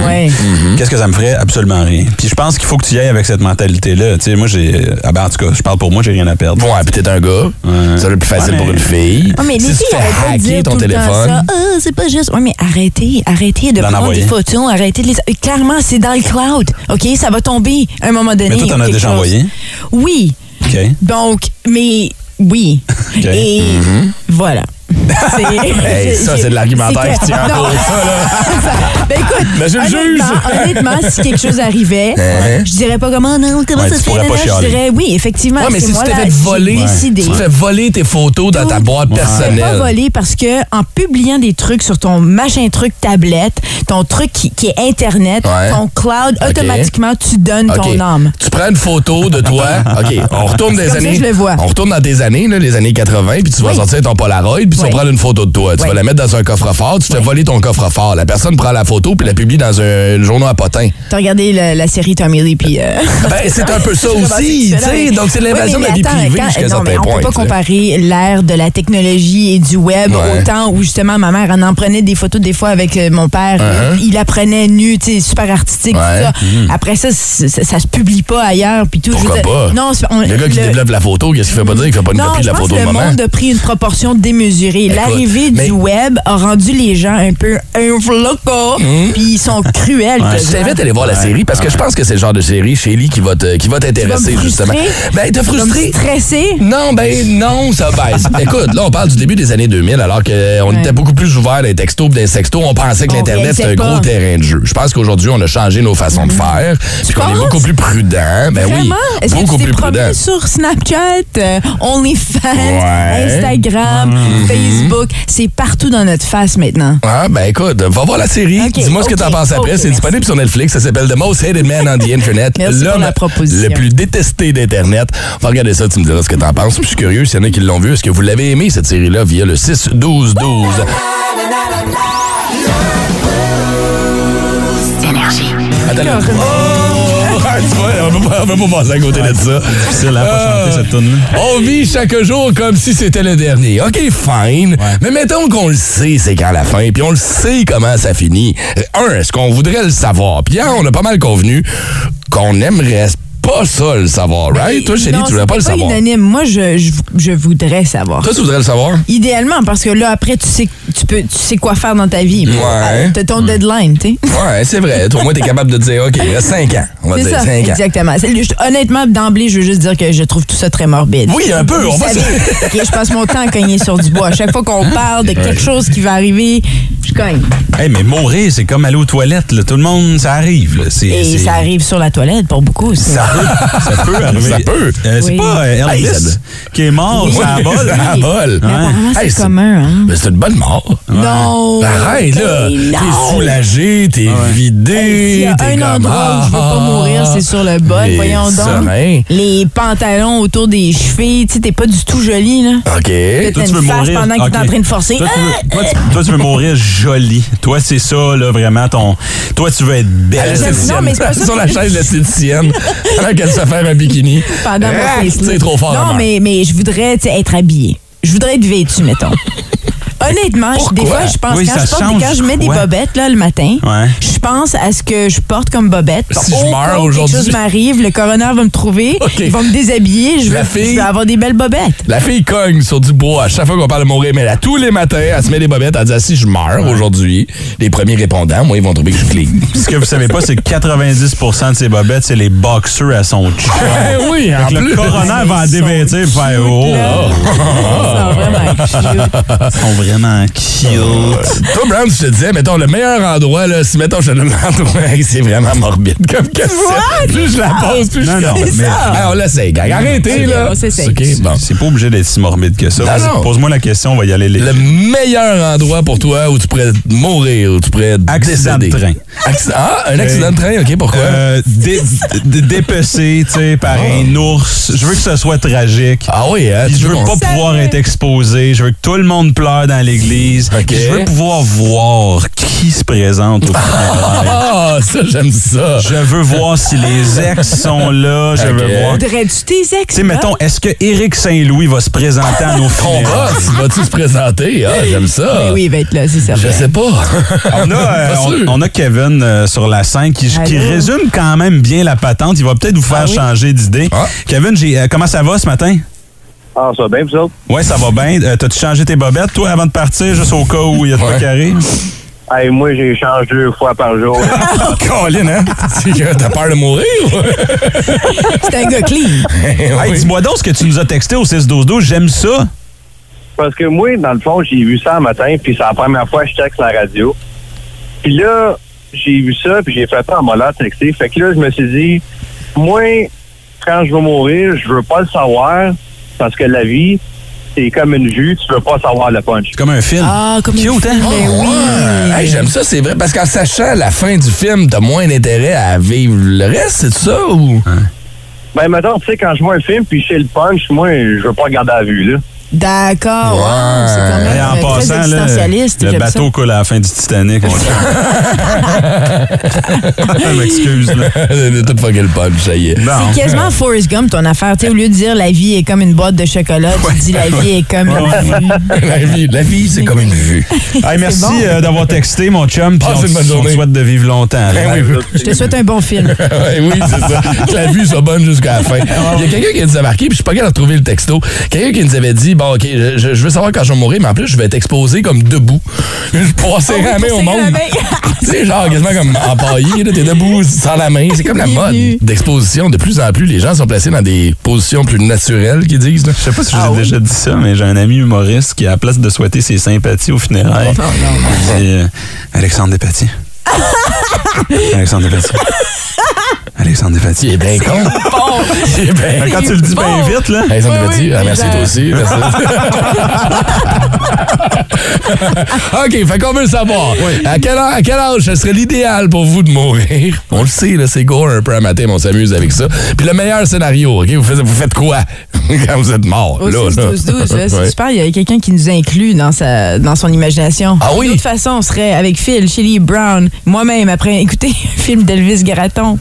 Ouais. Qu'est-ce que ça me ferait? Absolument rien. Puis je pense qu'il faut que tu y ailles avec cette mentalité-là. Tu sais, moi, j'ai. Ah ben, en tout cas, je parle pour moi, j'ai rien à perdre. Ouais, peut-être un gars. Ouais. Ça va être plus facile Ouais, pour une fille. Ah, mais les si filles tu fais arrêtent pas de hacker dire ton tout le temps téléphone. ça. Ah, c'est pas juste. Oui, mais arrêtez, arrêtez de prendre envoyer. des photos, arrêtez de les. Euh, Clairement, c'est dans le cloud. OK? Ça va tomber à un moment donné. Mais toi, t'en as déjà chose. envoyé? Oui. OK. Donc, mais oui. OK. Et voilà. Hey, ça, c'est de l'argumentaire qui tient ça, là. Ben écoute, Monsieur le juge. honnêtement, si quelque chose arrivait, Hein? je dirais pas comment non, comment Ouais, ça tu se fait. pas Je dirais oui, effectivement. Ouais, mais si tu t'es fait voler, tu te fais voler tes photos dans ta boîte Tu fais pas personnelle. voler parce que en publiant des trucs sur ton machin truc tablette, ton truc qui, qui est Internet, ton cloud, automatiquement, tu donnes ton âme. Tu prends une photo de toi. OK, on retourne des ça années. je le vois. On retourne dans des années, là, les années 80, puis tu vas sortir ton Polaroid, puis tu Oui. prendre une photo de toi. Tu Oui. vas la mettre dans un coffre-fort, tu te fais voler ton coffre-fort. La personne prend la photo, puis la publie dans un journal à potin. T'as regardé la, la série Tommy Lee puis. euh, Ben, c'est un peu ça aussi, si tu Donc, c'est l'invasion de la vie privée jusqu'à un non, mais certain on point. peut pas comparer l'ère de la technologie et du web au temps où justement ma mère elle en prenait des photos des fois avec euh, mon père. Uh-huh. Il la prenait nue, tu sais, super artistique, ça. Après ça, ça, se publie pas ailleurs puis tout. Pourquoi pas? Non, Le gars qui le- développe la photo, qu'est-ce qu'il fait pas dire? Qu'il fait pas une copie de la photo de le moment? monde a pris une proportion démesurée. L'arrivée mais- du web a rendu les gens un peu inflocos, puis ils sont cruels. Je quasiment. t'invite à aller voir la série parce que je pense que c'est le genre de série, Shelly, qui va te- qui va Tu t'intéresser, justement. Ben, te Tu frustrer. stresser? Non, ben non, ça baisse. Écoute, là, on parle du début des années 2000, alors qu'on Ouais. était beaucoup plus ouvert des textos des sextos. On pensait que l'Internet, c'était un gros terrain de jeu. Je pense qu'aujourd'hui, on a changé nos façons de faire, puis qu'on est beaucoup plus prudent. Ben Vraiment? oui, Est-ce que beaucoup tu t'es plus prudent. sur Snapchat, euh, OnlyFans, Ouais. Instagram, Mhm. Facebook? C'est partout dans notre face maintenant. Ah, ben écoute, va voir la série. Dis-moi ce que t'en penses après. c'est disponible sur Netflix. Ça s'appelle The Most Hated Man on the Internet. L'homme le plus détesté d'Internet. Va regarder ça, tu me diras ce que t'en penses. Je suis curieux s'il y en a qui l'ont vu. Est-ce que vous l'avez aimé, cette série-là, via le 6-12-12? Énergie. Attends! Tu vois, on va pas, on va pas passer à côté de ça. Difficile à pas chanter cette tune là On vit chaque jour comme si c'était le dernier. OK, fine. Mais mettons qu'on le sait, c'est quand la fin, puis on le sait comment ça finit. Euh, Un, est-ce qu'on voudrait le savoir? Puis on a pas mal convenu qu'on aimerait pas ça le savoir, right? Toi, Chélie, Non, tu voudrais pas le savoir. unanime. Moi, je, je, je voudrais savoir. Toi, tu voudrais le savoir? Idéalement, parce que là, après, tu sais, tu peux, tu sais quoi faire dans ta vie. Ouais. T'as ton deadline, tu sais. Ouais, c'est vrai. Toi, au moins, t'es capable de dire, OK, il reste 5 ans. On va C'est dire ça, 5 ans. exactement. Honnêtement, d'emblée, je veux juste dire que je trouve tout ça très morbide. Oui, un peu, Vous on va savez, se- ok, je passe mon temps à cogner sur du bois. À chaque fois qu'on parle de quelque chose qui va arriver, je cogne. Hey, mais mourir, c'est comme aller aux toilettes. Là. Tout le monde, ça arrive. Là. Et ça arrive sur la toilette pour beaucoup aussi. Ça peut, ça peut arriver. Ça peut. Euh, c'est Oui. pas euh, Elvis Hey, ça- qui est mort, Oui. ça. Mais apparemment, c'est Hey, c'est- commun, hein? Ben, c'est une bonne mort. Non! Arrête, là. Mais non. T'es soulagé, t'es S'il vidé. y a t'es un comme, endroit où je veux pas ah, mourir, c'est sur le bol. les Voyons donc. Les pantalons autour des chevilles, tu sais, t'es pas du tout joli, là. OK. T'as Toi, tu une veux mourir. pendant qu'il est en train de forcer. Toi, tu veux, toi, tu- toi, tu veux mourir joli. Toi, c'est ça, là, vraiment, ton. Toi, tu veux être belle. Non, mais c'est pas ça. Sur la chaise de l'esthéticienne, qu'elle se fait faire un bikini. pendant mon facelift. C'est trop fort. Non, mais, mais je voudrais être habillée. Je voudrais être vêtue, mettons. Honnêtement, je- des fois, je pense Oui, quand, je porte- quand je mets des bobettes là, le matin, Ouais. je pense à ce que je porte comme bobette. Si je meurs aujourd'hui. quelque chose m'arrive, le coroner va me trouver, il va me déshabiller, je vais, fille- je vais avoir des belles bobettes. La fille cogne sur du bois à chaque fois qu'on parle de mourir, mais là, tous les matins, elle se met des bobettes, elle dit ah, si je meurs aujourd'hui, les premiers répondants, moi, ils vont trouver que je. Puis Ce que vous savez pas, c'est que 90% de ses bobettes, c'est les boxers à son chum. Eh oui, Fait en que le coroner va en dévêtir et faire Oh, Ça va vraiment cute. ils sont vraiment cute. Toi, Brown, je te disais, mettons, le meilleur endroit, là, si, mettons, je te donne l'endroit, c'est vraiment morbide comme question. Plus je la pose, plus Non, je non, mais- Ah, on l'essaye, gang. Arrêtez, là. on s'essaye. OK, bon. C'est pas obligé d'être si morbide que ça. Pose-moi la question, on va y aller. Les... Le meilleur endroit pour toi où tu pourrais mourir, où tu pourrais Accident de train. Acc- Ah, un accident de train, OK, pourquoi? Euh, dé- dé- dépecé, tu sais, par un ours. Je veux que ce soit tragique. ah oui, hein? Je veux pas pouvoir être exposé. Je veux que tout le monde pleure dans l'église. Je veux pouvoir voir qui se présente au funérailles. Ah, ça, j'aime ça. Je veux voir si les ex sont là. Je veux voir. Tu Voudrais-tu tes ex? sais, mettons, est-ce que Éric Saint-Louis va se présenter à nos Ton funérailles? boss, vas-tu se présenter? Ah, j'aime ça. Ben oui, il va être là, c'est certain. Je sais pas. On a, euh, on, a Kevin euh, sur la scène qui, qui résume quand même bien la patente. Il va peut-être vous faire Ah oui? changer d'idée. Ah. Kevin, j'ai, euh, comment ça va ce matin? Ah, ça va bien, vous autres? Ouais, ça va bien. Euh, T'as-tu changé tes bobettes, toi, avant de partir, juste au cas où il y a de quoi Ouais. arrive? Hey, moi, j'ai changé deux fois par jour. Colin, hein? T'as peur de mourir? ou? C'est un gars clean. Hey, Oui. dis-moi donc ce que tu nous as texté au 6-12-12. J'aime ça. Parce que moi, dans le fond, j'ai vu ça un matin, puis c'est la première fois que je texte la radio. Puis là, j'ai vu ça, puis j'ai fait ça en m'a l'air texté. Fait que là, je me suis dit, moi, quand je vais mourir, je veux pas le savoir, parce que la vie, c'est comme une vue, tu veux pas savoir le punch. C'est comme un film. Ah, comme Cute, une hein? fille, ben oui. Ouais. Hey, j'aime ça, c'est vrai. Parce qu'en sachant la fin du film, t'as moins d'intérêt à vivre le reste, c'est ça ou? Ben, maintenant, tu sais, quand je vois un film, puis je sais le punch, moi, je veux pas regarder à la vue, là. D'accord. Ouais. wow, c'est quand en très passant, là, existentialiste. le bateau ça. coule à la fin du Titanic. mon chum. Je m'excuse. tout fucker le punch, ça y est. Bon. C'est quasiment Forrest Gump, ton affaire. Tu sais, au lieu de dire la vie est comme une boîte de chocolat, tu dis la vie est comme une la vie, la vie c'est comme une vue. Hey, merci bon. euh, d'avoir texté, mon chum. Puis Passez on, une bonne on te souhaite de vivre longtemps. Ben oui, Je te souhaite un bon film. Ouais, oui, c'est ça. Que la vue soit bonne jusqu'à la fin. Il y a quelqu'un qui nous a marqué, puis je suis pas capable de retrouver le texto. Quelqu'un qui nous avait dit Bon, OK, je, veux savoir quand je vais mourir, mais en plus, je vais être exposé comme debout. Je vais pouvoir serrer la main au monde. Tu sais, genre quasiment comme empaillé, là, t'es debout sans la main. C'est comme la mode d'exposition. De plus en plus, les gens sont placés dans des positions plus naturelles, qu'ils disent. là. Je sais pas si je Ah vous ai oui? déjà dit ça, mais j'ai un ami humoriste qui, à la place de souhaiter ses sympathies au funérailles, il dit euh, Alexandre Despatie. Alexandre Despatie. Alexandre Il Despatie. est bien con. Il est bien Quand tu le dis bien vite, là. Me Oui, oui, Ah, merci toi aussi. Merci. OK, fait qu'on veut le savoir. À, quel âge, à quel âge ce serait l'idéal pour vous de mourir? On le sait, là, c'est gore un peu à matin, mais on s'amuse avec ça. Puis le meilleur scénario, OK? Vous faites, vous faites quoi quand vous êtes mort? Au là, 6 là? 12 12 là, c'est Ouais. super. Il y a quelqu'un qui nous inclut dans, sa, dans son imagination. Ah oui? De toute façon, on serait avec Phil, Shelly Brown, moi-même, après écouter un film d'Elvis Garaton.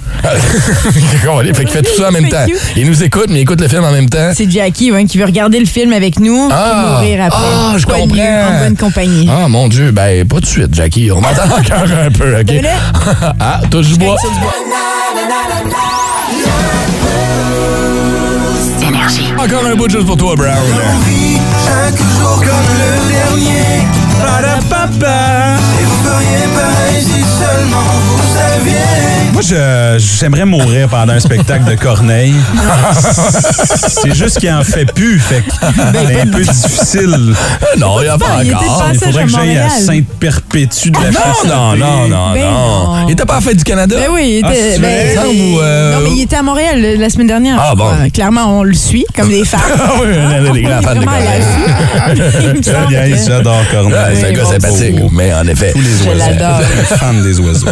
fait qu'il fait tout ça en même temps. Il nous écoute, mais il écoute le film en même temps. C'est Jackie ouais, qui veut regarder le film avec nous Ah! et mourir après. Ah, je Quoi de mieux, comprends. En bonne compagnie. Ah, mon Dieu, ben, pas de suite, Jackie. On m'entend encore un peu, OK? Ah, touche du bois. Encore un bout juste pour toi, Brown. Je- j'aimerais mourir pendant un spectacle de Corneille. C'est juste qu'il en fait plus, fait que c'est un peu difficile. Non, il y a pas il encore. Il faudrait à que j'aille à. Sainte-Perpétue de la Non, non, non, non, Ben non. non. Il était pas en fait du Canada? Ben oui, il Ah, était. c'est ben? Ou, euh, Non, mais il était à Montréal la semaine dernière. Ah, bon. Clairement, on le suit, comme des fans. Ah oui, on est des grands fans de à Corneille. J'adore Corneille. c'est un gars sympathique, beau. mais en effet. Tous les Je oiseaux. l'adore. Je suis fan des oiseaux.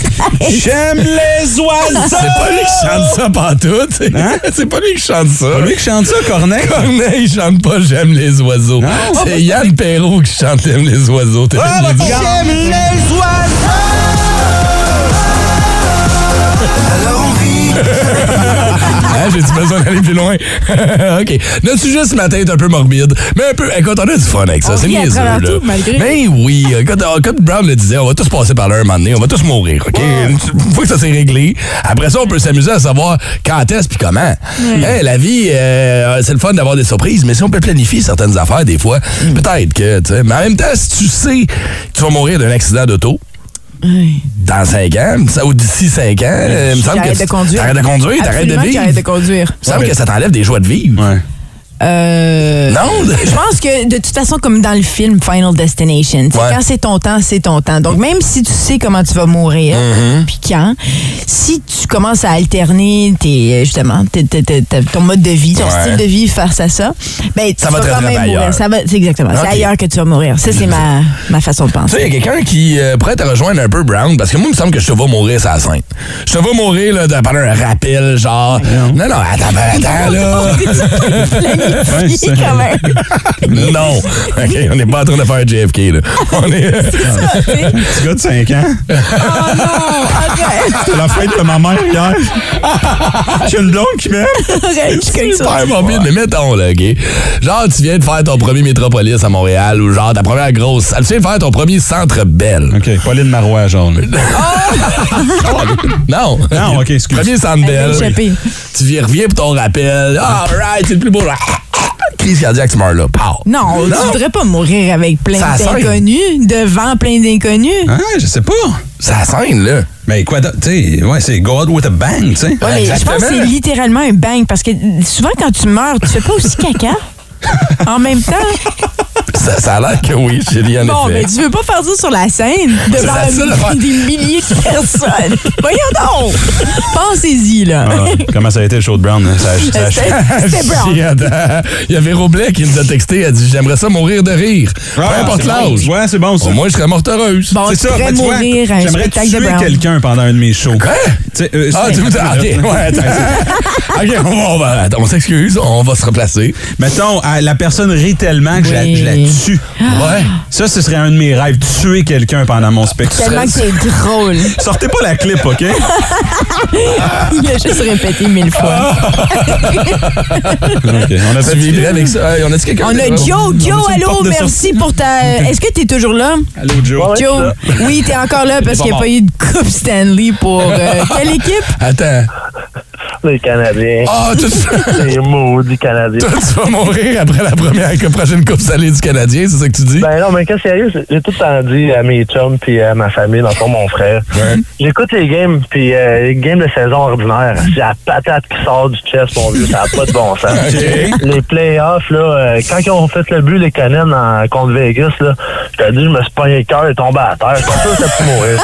J'aime les oiseaux! C'est pas lui qui chante ça pantoute. c'est- C'est pas lui qui chante ça. Pas lui qui chante ça, Corneille? Corneille, il chante pas J'aime les oiseaux. C'est Yann Perrault qui chante J'aime les oiseaux. Ah. J'aime les oiseaux! Alors on rit. Hein, J'ai-tu besoin d'aller plus loin? OK. Notre sujet ce matin est un peu morbide, mais un peu. Écoute, on a du fun avec ça. C'est niaiseux, là. tout, malgré. Mais oui, écoute, euh, comme Brown le disait, on va tous passer par là un moment donné. On va tous mourir, OK? Une fois que ça s'est réglé, après ça, on peut s'amuser à savoir quand est-ce puis comment. La vie, euh, c'est le fun d'avoir des surprises, mais si on peut planifier certaines affaires, des fois, Mm. peut-être que, tu sais. Mais en même temps, si tu sais que tu vas mourir d'un accident d'auto, dans 5 ans, ou d'ici 5 ans, euh, il me semble que. T'arrêtes de conduire. T'arrêtes de conduire, t'arrêtes de vivre. de conduire. Il me semble que ça t'enlève des joies de vivre. Ouais. Euh, Non? Je pense que de toute façon, comme dans le film Final Destination, tu sais, Ouais. quand c'est ton temps, c'est ton temps. Donc même si tu sais comment tu vas mourir, Mm-hmm. puis quand, si tu commences à alterner tes, justement tes- tes- tes- tes- ton mode de vie, ton Ouais. style de vie face à ça, ben tu Ça va vas te quand même mourir. Ça va, c'est exactement. Ok. C'est ailleurs que tu vas mourir. Ça c'est ma, ma façon de Tu penser. sais, il y a quelqu'un qui euh, pourrait te rejoindre un peu, Brown, parce que moi, il me semble que je te vois mourir ça scène. Je te vois mourir là, de- pendant un rappel, genre. Non, non, attends, ben, attends, là. Planifié quand même. non. OK, on n'est pas en train de faire JFK, là. On est. Petit gars de 5 ans. Oh non. C'est la fête de ma mère hier. J'ai une blonde qui m'aime. Arrête, je suis comme ça. Super morbide, mais mettons, là, OK? Genre, tu viens de faire ton premier métropolis à Montréal ou genre ta première grosse. Tu viens de faire ton premier centre belle. OK, Pauline Marois, genre. là. Non. Non, OK, excuse. Premier centre Elle belle. Tu viens, reviens pour ton rappel. Ah, right, c'est le plus beau. Crise cardiaque, tu meurs là. Pow. Non, tu voudrais pas mourir avec plein Ça d'inconnus, devant plein d'inconnus? Ah, je sais pas. C'est la scène, là. Mais quoi, d'autre? tu sais, ouais, c'est go out with a bang, tu sais. Ouais, je pense que c'est littéralement un bang parce que souvent quand tu meurs, tu fais pas aussi caca. En même temps. Ça, ça a l'air que oui, Chérie, en Bon, mais effet. tu veux pas faire ça sur la scène devant faire. des milliers de personnes. Voyons donc. Pensez-y, là. Ah, comment ça a été le show de Brown? hein? Ça, C'était Brown. Il y avait Roblet qui nous a texté, elle dit J'aimerais ça mourir de rire. Peu Ah, importe c'est l'âge. bon. Ouais, c'est bon, ça. Au moins, je serais morte heureuse. Bon, C'est tu ça, mais tu vois, j'aimerais tuer quelqu'un pendant un de mes shows. Quoi? Euh, Ah, tu veux dire. OK, ouais, attends. OK, on va, on va- attends, on s'excuse, on va se replacer. Mettons, ah, la personne rit tellement que je la- Oui. je la tue. Ouais. Ça, ce serait un de mes rêves, tuer quelqu'un pendant mon spectacle. Tellement que c'est drôle. Sortez pas la clip, OK? Il a juste répété mille fois. OK, on a Tu fait vivrais avec ça. Hey, on a-tu quelqu'un? On a Joe. Joe, une allô, porte de merci pour ta. Est-ce que t'es toujours là? Allô, Joe. Joe, oui, t'es encore là parce qu'il n'y a pas eu de Coupe Stanley pour euh, quelle équipe? Attends. Les Canadiens. Ah, tu, Les maudits Canadiens. toi, tu vas mourir après la première que prochaine Coupe salée du Canadien, c'est ça que tu dis? Ben non, mais quand sérieux, j'ai tout le temps dit à mes chums puis à ma famille, dans le fond, mon frère. J'écoute les games, puis euh, les games de saison ordinaire. C'est la patate qui sort du chest, mon vieux. Ça n'a pas de bon sens. Les playoffs, là, euh, quand ils ont fait le but, les Canadiens en- contre Vegas, là, je te dis, je me suis pogné le cœur et tombé à terre. Je suis sûr que ça pu mourir.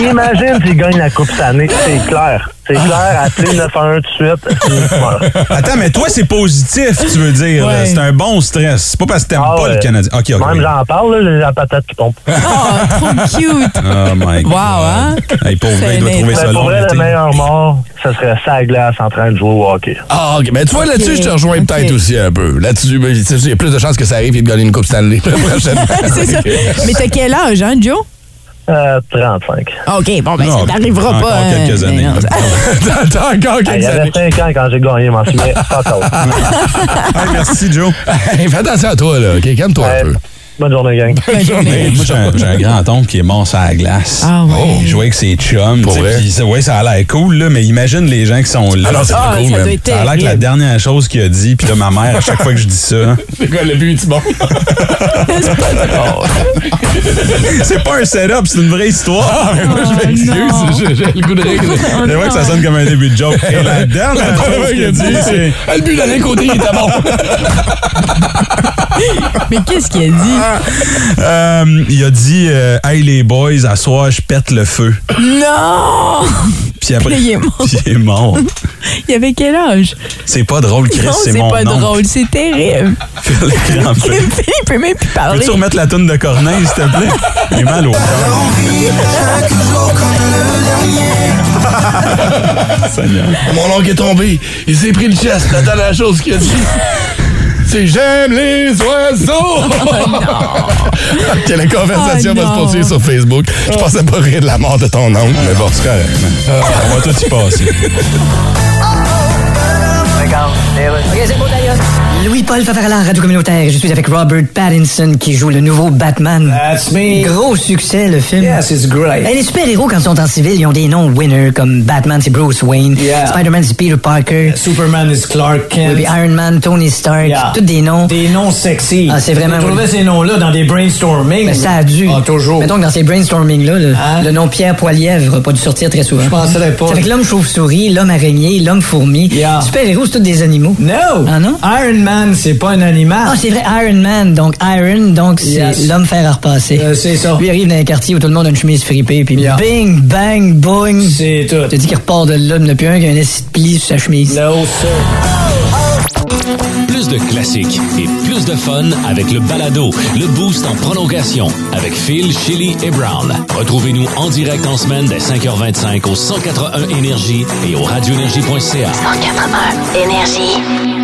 Imagine s'ils gagnent la Coupe cette année. C'est clair. C'est clair. Appelez 911 tout de suite. Attends, mais toi, c'est positif, tu veux dire. Ouais. C'est un bon stress. C'est pas parce que t'aimes Ah pas ouais. le Canadien. OK, OK. Même j'en parle, là, j'ai la patate qui tombe. Oh, trop cute. Oh my God. Wow, hein? Hey, pauvre il doit trouver ça pour long. vrai, l'été. le meilleur mort, ce serait ça glace en train de jouer au hockey. Ah, OK. Mais tu vois, là-dessus, je te rejoins peut-être aussi un peu. Là-dessus, ben, il y a plus de chances que ça arrive et de gagner une Coupe Stanley la prochaine. C'est ça. Mais t'as quel âge, hein, Joe? Euh, 35. OK, bon, ben, Non, ça t'arrivera encore pas. quelques années. T'as t'as encore Il quelques y années. avait 5 ans quand j'ai gagné, m'en souviens. Off. Hey, merci, Joe. Hey, fais attention à toi, là. OK, calme-toi un peu. Bonne journée, gang. Hey, moi, j'ai un, grand-oncle qui est mort sur la glace. Ah ouais. Il jouait avec ses chums. Pour vrai? ouais, ça a l'air cool, là, mais imagine les gens qui sont là. Ah non, c'est Ah, pas cool, ça même. a l'air que la dernière chose qu'il a dit, puis là, ma mère, à chaque fois que je dis ça, C'est quoi le but du monde? c'est pas un setup, c'est une vraie histoire. Moi, je m'excuse, j'ai j'ai le goût de rire. C'est vrai que ça sonne comme un début de joke. Et la dernière chose qu'il a dit, c'est... Ah, Le but d'aller côté, il était bon. Mais qu'est-ce qu'il a dit? Euh, il a dit euh, Hey les boys, à soir, je pète le feu. Non! Puis après, Puis il est mort. puis il est mort. Il avait quel âge? C'est pas drôle, Chris, non, c'est c'est mon pas oncle. drôle, c'est terrible. Il peut même plus parler. Peux-tu remettre la toune de Corneille, s'il te plaît? J'ai mal au cœur. Mon oncle est tombé. Il s'est pris le chest. La dernière chose qu'il a dit. C'est j'aime les oiseaux! ok, la conversation Oh va se poursuivre sur Facebook. Je pensais pas rire de la mort de ton oncle, mais bon, c'est correct. On va tout y passer. Louis-Paul Favarala, Radio Communautaire. Je suis avec Robert Pattinson qui joue le nouveau Batman. That's me. Gros succès, le film. Yes, it's great. Et les super-héros, quand ils sont en civil, ils ont des noms winner, comme Batman, c'est Bruce Wayne. Yeah. Spider-Man, c'est Peter Parker. Superman is Clark Kent. Oui, Iron Man, Tony Stark. Yeah. Tous des noms. Des noms sexy. Ah, c'est vraiment- Tu trouvais ces noms-là dans des brainstorming. Mais ça a dû. Ah, toujours. Mettons que dans ces brainstorming-là, le, Hein? le nom Pierre Poilièvre n'a pas dû sortir très souvent. Je penserais pas. C'est avec l'homme chauve-souris, l'homme araignée, l'homme fourmi. Yeah. Super-héros, c'est tous des animaux. No! Ah non? Iron Man, c'est pas un animal. Ah, c'est vrai, Iron Man. Donc, Iron, donc, c'est Yes. l'homme fer à repasser. Euh, c'est ça. Lui il arrive dans un quartier où tout le monde a une chemise fripée, puis Yeah. bing, bang, boing. C'est tout. T'as dit qu'il repart de là, il n'y en a plus un qui a un pli sur sa chemise. No, sir. Plus de classiques et plus de fun avec le balado, le boost en prolongation avec Phil, Chili et Brown. Retrouvez-nous en direct en semaine dès 5h25 au 181 Énergie et au radioénergie.ca. 181 Énergie.